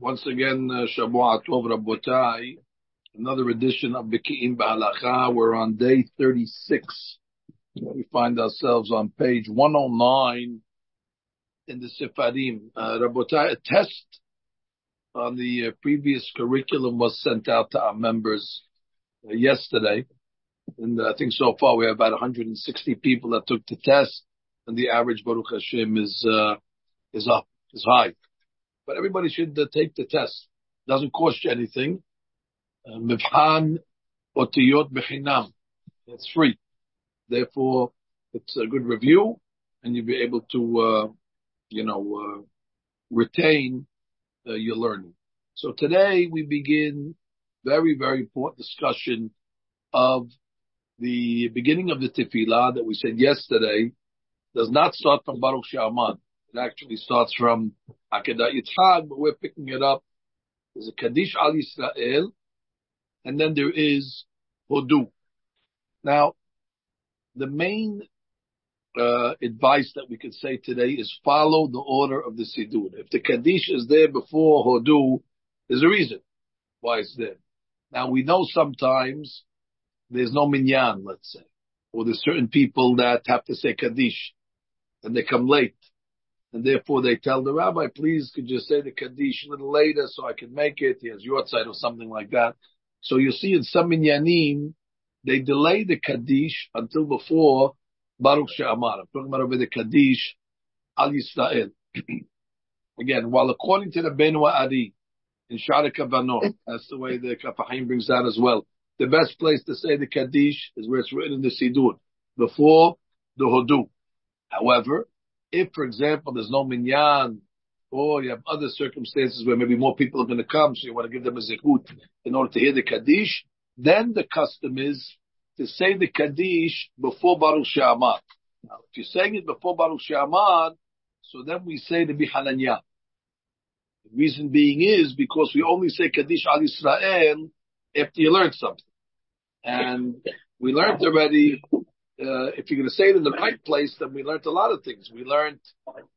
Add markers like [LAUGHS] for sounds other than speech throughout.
Once again, uh, Shabbat Tov Rabotai, another edition of Beki'im Ba'alacha. We're on day 36. We find ourselves on page 109 in the Sefarim. Uh, Rabotai, a test on the uh, previous curriculum was sent out to our members uh, yesterday. And I think so far we have about 160 people that took the test, and the average Baruch Hashem is uh, is up, is high but everybody should uh, take the test. Doesn't cost you anything. Mivhan otiyot bechinam. It's free. Therefore, it's a good review, and you'll be able to, uh, you know, uh, retain uh, your learning. So today we begin very, very important discussion of the beginning of the tefillah that we said yesterday does not start from Baruch She'amar. It actually starts from Akedah Yitzhak, but we're picking it up. There's a Kaddish al Yisrael, and then there is Hodu. Now, the main uh, advice that we could say today is follow the order of the Siddur. If the Kaddish is there before Hodu, there's a reason why it's there. Now, we know sometimes there's no minyan, let's say, or there's certain people that have to say Kaddish, and they come late and therefore they tell the rabbi, please could you say the Kaddish a little later so I can make it? He has yahrzeit or something like that. So you see in some minyanim, they delay the Kaddish until before Baruch She'amar. I'm talking about over the Kaddish Al Yisrael. [CLEARS THROAT] Again, while according to the Benwa Adi in Shara Kavanot, that's the way the Kaf HaChaim brings that as well. The best place to say the Kaddish is where it's written in the Siddur, before the Hodu. However, if, for example, there's no minyan, or you have other circumstances where maybe more people are going to come, so you want to give them a zehut in order to hear the kaddish, then the custom is to say the kaddish before Baruch She'amar. Now, if you're saying it before Baruch She'amar, so then we say the Bihananya. The reason being is because we only say Kaddish al Yisrael after you learn something. And we learned already uh, if you're going to say it in the right place, then we learned a lot of things. We learned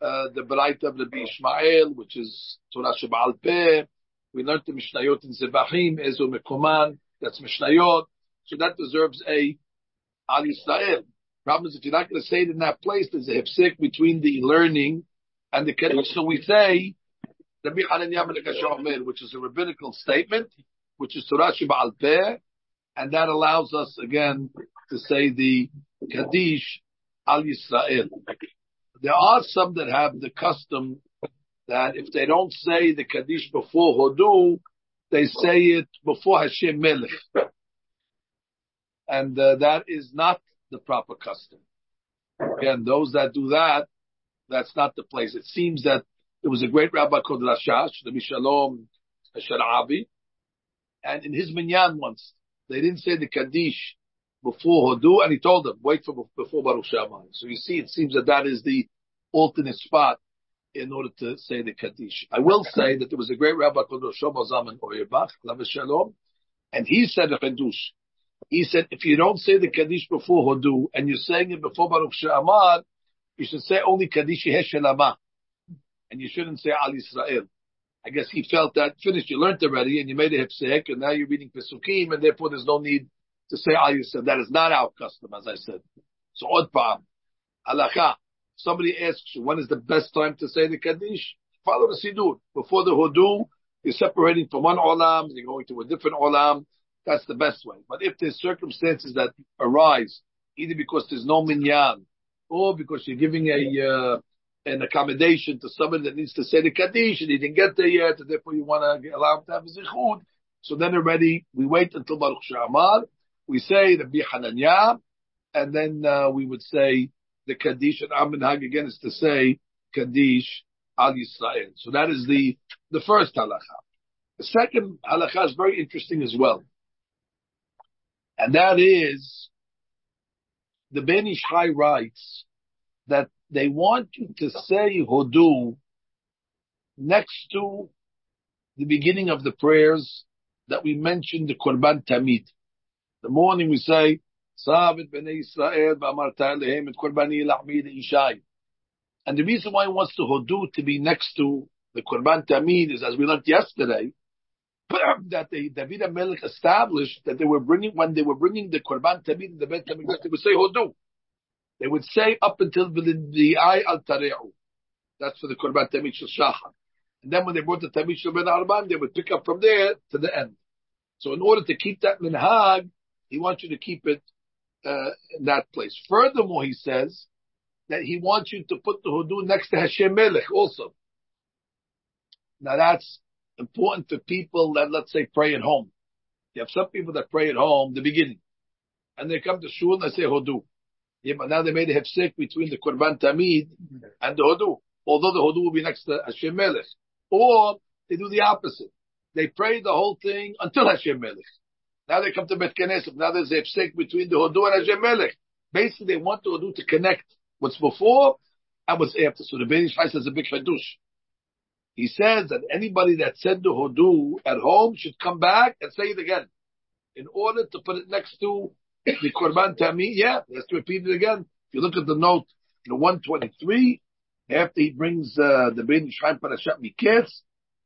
uh, the Beraita of the Ishmael, which is Torah Shabal Peh. We learned the Mishnayot in Zebahim, Ezo Mekoman, that's Mishnayot. So that deserves a Al Yisrael. Problem is, if you're not going to say it in that place, there's a hefsek between the learning and the. So we say, Rabbi Hananiah which is a rabbinical statement, which is Torah Shabal Peh, and that allows us again to say the Kaddish al Yisrael. There are some that have the custom that if they don't say the Kaddish before Hodu, they say it before Hashem Melech. And uh, that is not the proper custom. Again, those that do that, that's not the place. It seems that there was a great rabbi called Rashash, the Mishalom Sharabi, and in his minyan once, they didn't say the Kaddish before Hodu, and he told them, wait for before Baruch She'amar. So you see, it seems that that is the alternate spot in order to say the Kaddish. I will say that there was a great rabbi called Roshom Zalman Auerbach, Shalom, and he said a Chedush. He said, if you don't say the Kaddish before Hodu, and you're saying it before Baruch She'amar, you should say only Kaddish Heshelama. And you shouldn't say Al Yisrael. I guess he felt that finished. You learned already, and you made a hipsek, and now you're reading pesukim, and therefore there's no need to say Yisrael. That is not our custom, as I said. So odd palm, halacha. Somebody asks you when is the best time to say the kaddish. Follow the siddur before the hodu. You're separating from one olam, you're going to a different olam. That's the best way. But if there's circumstances that arise, either because there's no minyan, or because you're giving a uh, an accommodation to someone that needs to say the Kaddish and he didn't get there yet, and therefore you want to allow him to have a zichud. So then already we wait until Baruch She'amar, we say the Bihananya, and then uh, we would say the Kaddish, and Aminhag again is to say Kaddish al Yisrael. So that is the, the first halacha. The second halacha is very interesting as well. And that is, the Ben Ish Chai writes that they want you to say Hodu next to the beginning of the prayers that we mentioned, the Korban Tamid. The morning we say, Sabit b'nei Israel b'amarta elehem et korbani la'mid ishai. And the reason why he wants the Hodu to be next to the Korban Tamid is, as we learned yesterday, [CLEARS THROAT] that the David Melech established that they were bringing, when they were bringing the Korban Tamid in the Bet Tamid, they would say Hodu. They would say up until the eye al Tare'u. That's for the Korban Tamid Shachar. And then when they brought the Tamid Ben Arban, they would pick up from there to the end. So in order to keep that minhag, he wants you to keep it uh, in that place. Furthermore, he says that he wants you to put the hudu next to Hashem Melech also. Now that's important for people that let's say pray at home. You have some people that pray at home, the beginning, and they come to shul and they say hudu. Now they made a hefsek between the Korban Tamid and the hudu. Although the hudu will be next to Hashem Melech. Or they do the opposite. They pray the whole thing until Hashem Melech. Now they come to Bet Knesset. Now there's a hefsek between the hudu and Hashem Melech. Basically, they want the hudu to connect what's before and what's after. So the Ben Ish says a big hadush. He says that anybody that said the Hodu at home should come back and say it again. In order to put it next to the Korban Tamid, yeah, he has to repeat it again. If you look at the note, the 123, after he brings uh, the Ben Shrine Parashat Miketz,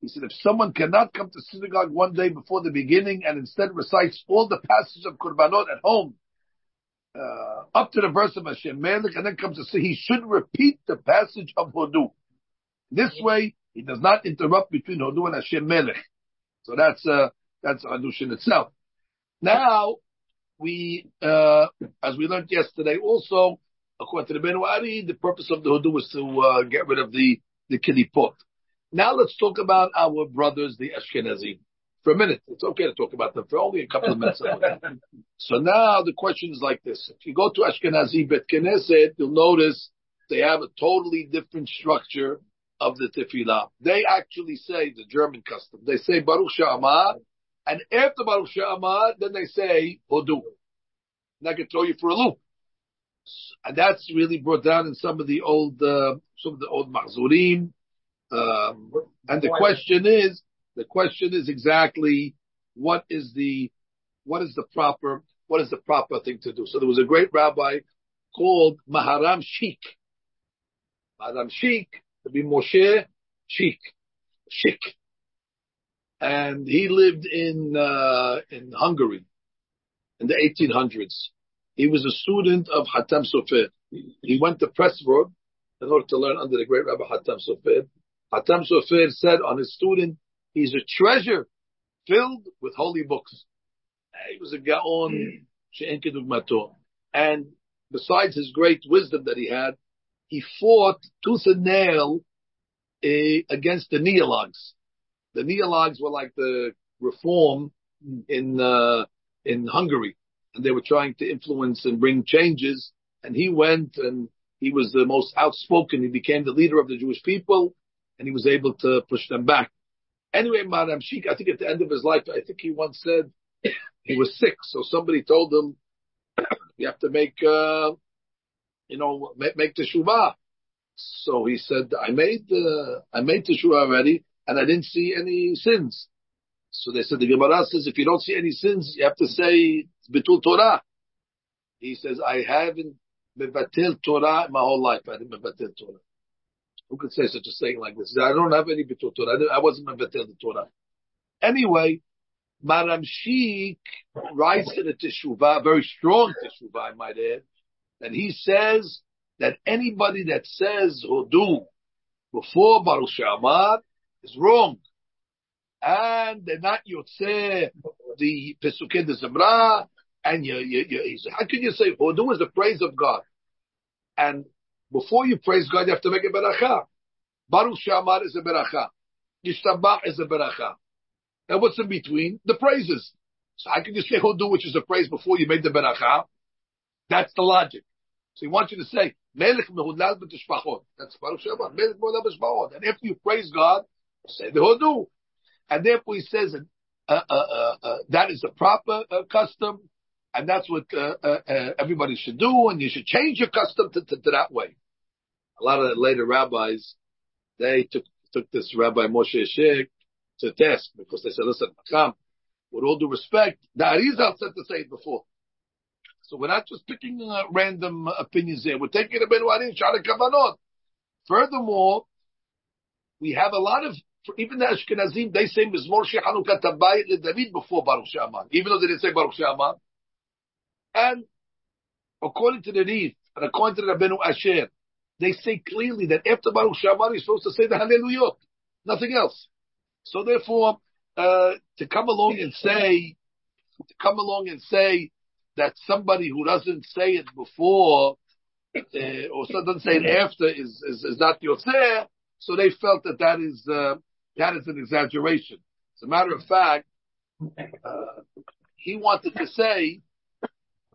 he said if someone cannot come to synagogue one day before the beginning and instead recites all the passages of Korbanot at home, uh, up to the verse of Hashem Melech, and then comes to say he should repeat the passage of Hodu. This way, he does not interrupt between Hodu and Hashem Melech. So that's, uh, that's Hadush in itself. Now, we, uh, as we learned yesterday also, according to the Ben Wari, the purpose of the Hodu was to, uh, get rid of the, the Kilipot. Now let's talk about our brothers, the Ashkenazim. For a minute. It's okay to talk about them for only a couple of minutes. [LAUGHS] so now the question is like this. If you go to Ashkenazi Bet Knesset, you'll notice they have a totally different structure of the tefillah. They actually say the German custom. They say Baruch She'amar, and after Baruch She'amar, then they say Hodu. And I can throw you for a loop. And that's really brought down in some of the old, uh, some of the old Mahzurim. Um, and the question is, the question is exactly what is the, what is the proper, what is the proper thing to do? So there was a great rabbi called Maharam Schick. Maharam Schick to be Moshe Schick, Schick, and he lived in uh, in Hungary in the 1800s. He was a student of Hatam Sofer. He went to Pressburg in order to learn under the great Rabbi Hatam Sofer. Hatam Sofer said on his student, he's a treasure filled with holy books. He was a Gaon, and besides his great wisdom that he had, he fought tooth and nail uh, against the neologues. The neologues were like the reform in uh, in Hungary, and they were trying to influence and bring changes. And he went, and he was the most outspoken. He became the leader of the Jewish people, and he was able to push them back. Anyway, Maharam Schick, I think at the end of his life, I think he once said he was sick, so somebody told him you have to make. Uh, you know, make, make teshuvah. So he said, I made the, I made teshuvah already, and I didn't see any sins. So they said, the Gemara says, if you don't see any sins, you have to say, betul Torah. He says, I haven't mevatel Torah my whole life. I didn't mevatel Torah. Who could say such a saying like this? I don't have any betul Torah. I, wasn't mevatel the Torah. Anyway, Maharam Schick writes in a teshuvah, very strong teshuvah, I might add, that he says that anybody that says Hodu before Baruch Shamar is wrong. And they're not Yotzeh, the Pesukei de Zemra, and you, you, you, how can you say Hodu is the praise of God? And before you praise God, you have to make a beracha. Baruch Shamar is a beracha. Yishtabach is a beracha. And what's in between? The praises. So how can you say Hodu, which is a praise before you made the beracha? That's the logic. So he wants you to say, Melech mehudlal b'tishpachot. That's Baruch Shabbat. Melech mehudlal b'tishpachot. And after you praise God, say the Hodu. And therefore he says, uh, uh, uh, uh, that is the proper uh, custom, and that's what uh, everybody should do, and you should change your custom to, to, to that way. A lot of the later rabbis, they took took this Rabbi Moshe Schick to task because they said, listen, come, with all due respect, the Arizal said to say it before. So we're not just picking random opinions here. We're taking a Ben Wari and Shara Kavanot. Furthermore, we have a lot of, even the Ashkenazim, they say Mizmor Shechanuka Tabayit David before Baruch She'amar, even though they didn't say Baruch She'amar. And according to the Rif, and according to the Rabbeinu Asher, they say clearly that after Baruch She'amar, you're supposed to say the Hallelujah, nothing else. So therefore, uh, to come along and say, to come along and say that somebody who doesn't say it before, uh, or doesn't say it after is, is, is not Yotzeh, so they felt that that is, uh, that is an exaggeration. As a matter of fact, uh, he wanted to say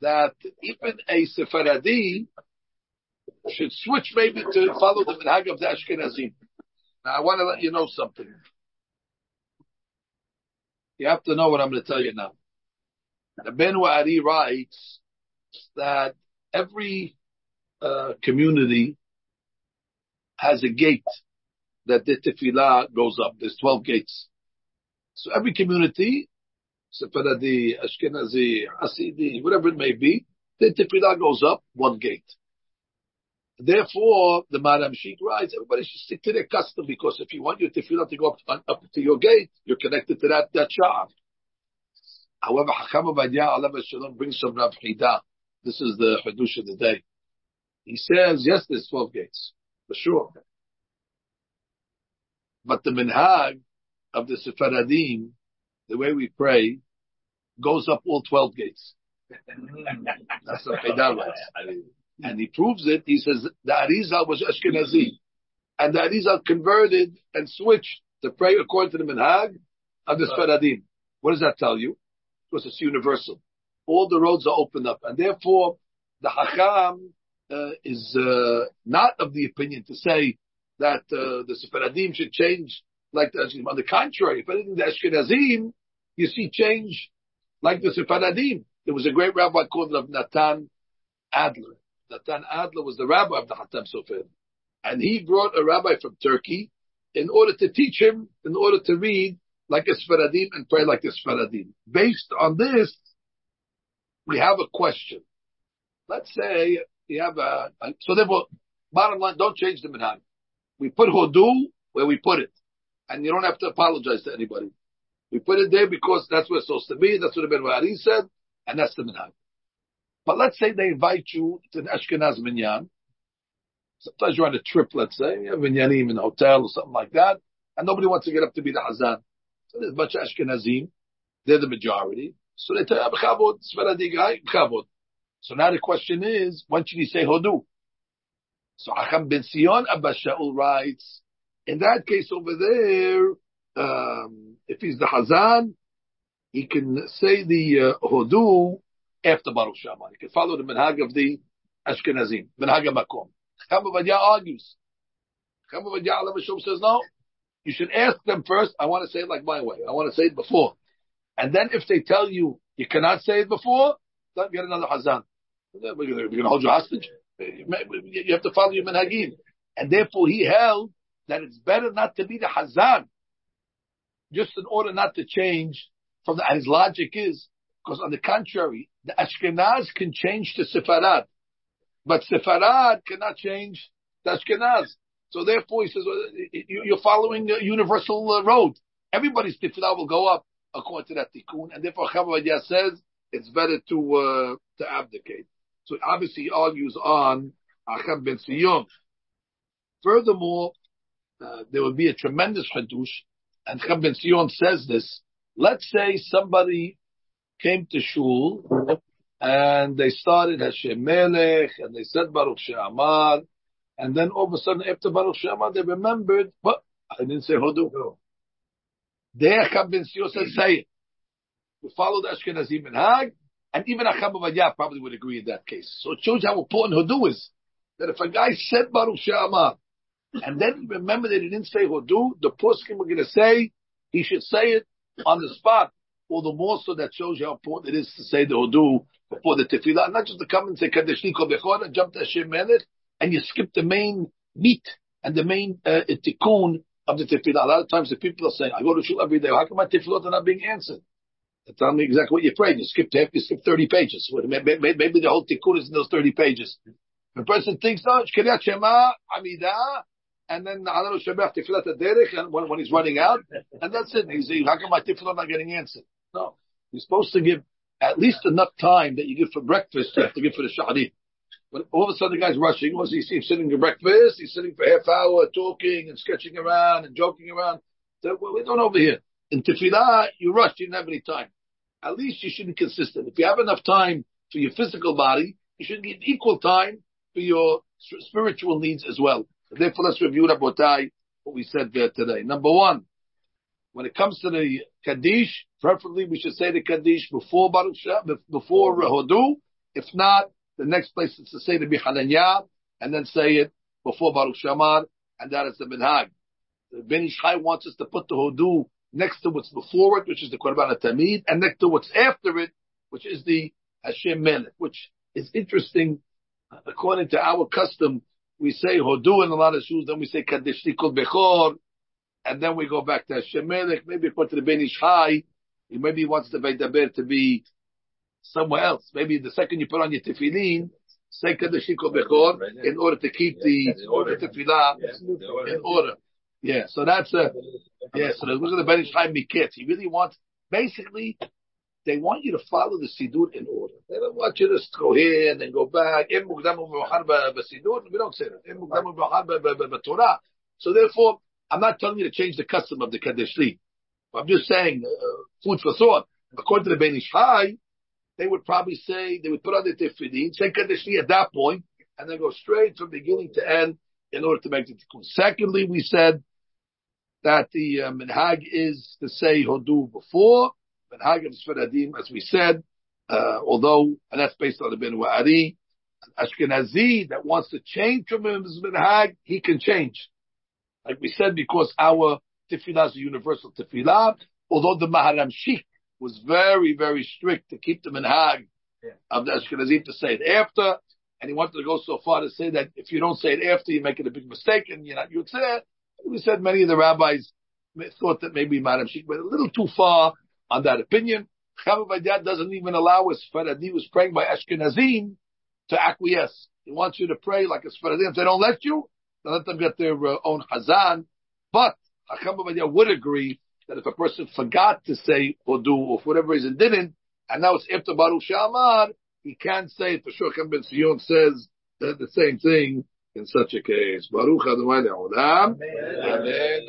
that even a Sephardi should switch maybe to follow the minhag of the Ashkenazim. Now I want to let you know something. You have to know what I'm going to tell you now. The Ben Wa'ari writes that every uh, community has a gate that the tefillah goes up. There's 12 gates. So every community, Sephardi, Ashkenazi, Hasidi, whatever it may be, the tefillah goes up one gate. Therefore, the Maharam Schick writes, everybody should stick to their custom because if you want your tefillah to go up, up to your gate, you're connected to that, that shah. However, Hakam Ovadia Allah Shalom brings some Rav. This is the Hadush of the day. He says, yes, there's 12 gates, for sure. But the minhag of the Sephardim, the way we pray, goes up all 12 gates. [LAUGHS] That's what. And he proves it. He says the Arizal was Ashkenazi. And the Arizal converted and switched to pray according to the minhag of the Sephardim. What does that tell you? Because it's universal. All the roads are opened up. And therefore, the Hacham uh, is uh, not of the opinion to say that uh, the Sephardim should change like the Ashkenazim. On the contrary, if anything, the Ashkenazim, you see change like the Sephardim. There was a great rabbi called Natan Adler. Natan Adler was the rabbi of the Hatam Sofer. And he brought a rabbi from Turkey in order to teach him, in order to read like a Sephardim and pray like a Sephardim. Based on this, we have a question. Let's say you have a, so therefore, bottom line, don't change the minhag. We put hodu where we put it. And you don't have to apologize to anybody. We put it there because that's where it's supposed to be. That's what the Ben said. And that's the minhag. But let's say they invite you to an Ashkenaz minyan. Sometimes you're on a trip, let's say. You have minyanim in a hotel or something like that. And nobody wants to get up to be the Hazan. So there's a bunch of Ashkenazim. They're the majority. So they tell you, ah, Chavod. So now the question is, when should you say Hodu? So Hacham ben Sion Abba Shaul writes, in that case over there, um, if he's the Hazan, he can say the uh, Hodu after Baruch She'amar. He can follow the minhag of the Ashkenazim, minhag Makom. Chacham Ovadia argues. Chacham Ovadia Alav says no. You should ask them first. I want to say it like my way. I want to say it before. And then if they tell you you cannot say it before, don't get another Hazan. We're going to hold you hostage. You have to follow your minhagim. And therefore he held that it's better not to be the Hazan, just in order not to change from the, his logic is, because on the contrary, the Ashkenaz can change to Sepharad, but Sepharad cannot change the Ashkenaz. So therefore he says, you're following a universal uh, road. Everybody's tefillah will go up according to that tikkun, and therefore Chavavadia says it's better to, uh, to abdicate. So obviously he argues on Hacham ben Sion. Furthermore, uh, there would be a tremendous hadush, and Hacham ben Sion says this. Let's say somebody came to shul and they started Hashem Melech and they said Baruch She'amar, and then all of a sudden after Baruch She'amar they remembered, but I didn't say Hodu. No. There Hacham ben Sion says, say it. We follow the Ashkenazi minhag, and even Acham probably would agree in that case. So it shows how important Hodu is. That if a guy said Baruch She'amar, and then remember that he didn't say Hodu, the poskim were going to say he should say it on the spot. All the more so that shows you how important it is to say the Hodu before the Tefillah. Not just to come and say Kadeshni Kol and jump to Hashem Melech, and you skip the main meat and the main uh, tikkun of the Tefillah. A lot of times the people are saying, I go to shul every day. How come my Tefillot are not being answered? Tell me exactly what you prayed. You skipped half, you skipped 30 pages. Maybe, the whole tikkun is in those 30 pages. The person thinks, oh, Shkiriyat Shema, Amidah, and then know Shebech Tefillat Derech, and when, when he's running out, and that's it. He's saying, how come my Tefillah not getting answered? No, you're supposed to give at least enough time that you give for breakfast. You have to give for the Shahadi. But all of a sudden the guy's rushing. What's he see? He's sitting for breakfast. He's sitting for half hour talking and sketching around and joking around. So we don't over here. In tefillah, you rush. You didn't have any time. At least you should be consistent. If you have enough time for your physical body, you should give equal time for your spiritual needs as well. Therefore, let's review Rabotai, what we said there today. Number one, when it comes to the Kaddish, preferably we should say the Kaddish before Baruch Shah, before Hodu. If not, the next place is to say the Bihananya, and then say it before Baruch Shamar, and that is the Minhag. The Ben Ish Chai wants us to put the Hodu next to what's before it, which is the Korban Tamid, and next to what's after it, which is the Hashem Melech, which is interesting. According to our custom, we say Hodu in a lot of shoes, then we say Kaddish Tikul Bechor, and then we go back to Hashem Melech. Maybe according to the Ben Ish Chai, he maybe wants the Veidaber to be somewhere else. Maybe the second you put on your tefillin, say Kaddish Tikul Bechor, in order to keep the, the tefillah in order. Yeah, so that's a, yeah, so look at the Ben Ish Chai Miketz. He really wants, basically, they want you to follow the Siddur in order. They don't want you to just go here and then go back. We don't say that. So therefore, I'm not telling you to change the custom of the Kaddish I'm just saying, uh, food for thought. According to the Ben Ish Chai, they would probably say, they would put on the tefillin, say Kaddish at that point, and then go straight from beginning to end in order to make the tikkun. Secondly, we said that the uh, minhag is to say hodu before minhag of Sfaradim, as we said, uh, although and that's based on the Ben Wa'ari, Ashkenazi that wants to change from his minhag, he can change. Like we said, because our tefillah is a universal tefillah, although the Maharam Schick was very, very strict to keep the minhag yeah. of the Ashkenazi to say it after, and he wanted to go so far to say that if you don't say it after, you're making a big mistake, and you're not Yotzeh. We said many of the rabbis thought that maybe Maharam Schick went a little too far on that opinion. Chama doesn't even allow us, Faradi was praying by Ashkenazim to acquiesce. He wants you to pray like a Sfaradim. If they don't let you, then let them get their uh, own Hazan. But Chacham would agree that if a person forgot to say Hodu, or for whatever reason didn't, and now it's after Baruch Shamar, he can't say it. For sure, Ben Sion says the same thing in such a case. Baruch Adonai Le'olam. Amen. Amen.